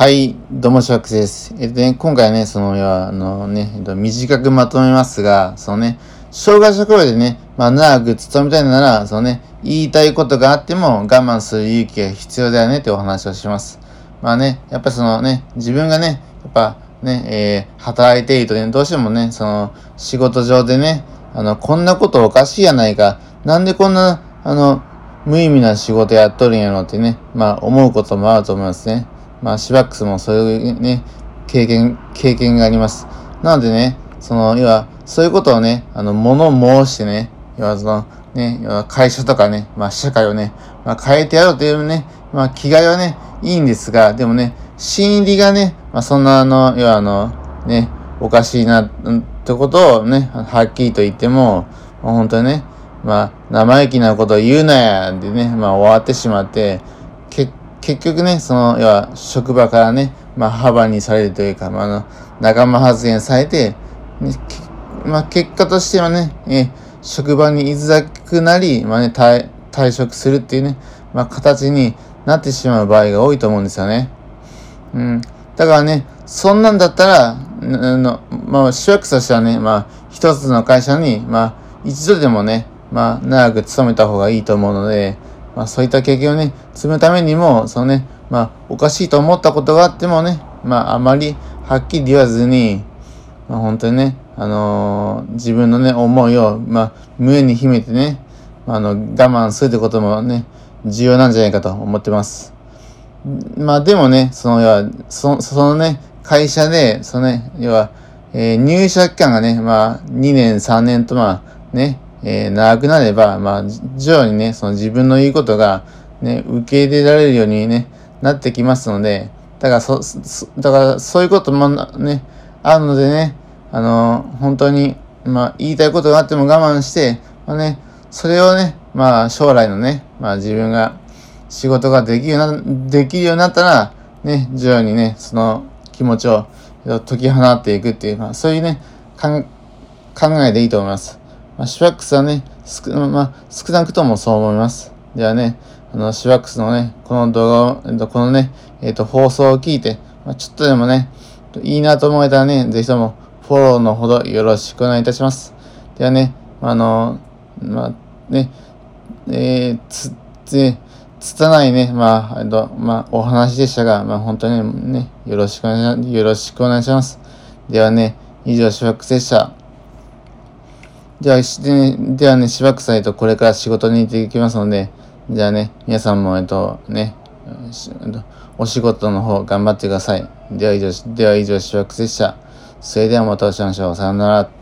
はい、どうも、シャックです。えっとね、今回はね、その、あのね、えっと、短くまとめますが、そのね、障害者雇用でね、まあ、長く勤めたいなら、そのね、言いたいことがあっても我慢する勇気が必要だよねってお話をします。まあね、やっぱそのね、自分がね、やっぱね、えー、働いているとね、どうしてもね、その、仕事上でね、あの、こんなことおかしいやないか、なんでこんな、あの、無意味な仕事やっとるんやろってね、まあ、思うこともあると思いますね。まあ、シバックスもそういうね、経験、経験があります。なのでね、その、要は、そういうことをね、あの、物申してね、要はその、ね、要は会社とかね、まあ、社会をね、まあ、変えてやろうというね、まあ、気概はね、いいんですが、でもね、心理がね、まあ、そんなあの、要はあの、ね、おかしいな、ってことをね、はっきりと言っても、まあ、本当にね、まあ、生意気なことを言うなや、でね、まあ、終わってしまって、結結局ね、その、要は、職場からね、まあ、幅にされるというか、まあ、あの、仲間発言されて、ね、まあ、結果としてはね、え職場に居づらくなり、まあね、退退職するっていうね、まあ、形になってしまう場合が多いと思うんですよね。うん。だからね、そんなんだったら、あの、まあ、主役としてはね、まあ、一つの会社に、まあ、一度でもね、まあ、長く勤めた方がいいと思うので、まあ、そういった経験をね、積むためにも、そのね、まあ、おかしいと思ったことがあってもね、まあ、あまりはっきり言わずに、まあ、本当にね、あのー、自分のね、思いを、まあ、胸に秘めてね、まあの、我慢するってこともね、重要なんじゃないかと思ってます。まあ、でもね、その、要は、そそのね、会社で、そのね、要は、えー、入社期間がね、まあ、2年、3年と、まあ、ね、えー、長くなれば、まあ、徐々にね、その自分の言うことが、ね、受け入れられるようにね、なってきますので、だからそ、そだからそういうこともね、あるのでね、あの、本当に、まあ、言いたいことがあっても我慢して、まあね、それをね、まあ、将来のね、まあ、自分が仕事ができるような、できるようになったら、ね、徐々にね、その気持ちを解き放っていくっていう、まあ、そういうね、考えでいいと思います。まあ、シュワックスはね、少,、まあ、少なくともそう思います。ではね、あの、シュワックスのね、この動画を、えっと、このね、えっと、放送を聞いて、まあ、ちょっとでもね、いいなと思えたらね、ぜひともフォローのほどよろしくお願いいたします。ではね、あの、まあ、ね、えー、つ、つ、つたないね、まあ、えっと、まあ、お話でしたが、まあ、本当にね、よろしくお願い、よろしくお願いします。ではね、以上、シュワックスでした。では、ではね、しばくさいとこれから仕事に行ってきますので、じゃあね、皆さんも、えっと、ね、お仕事の方頑張ってください。では以上、では以上、しばくでした。それではまたお会いしましょう。さよなら。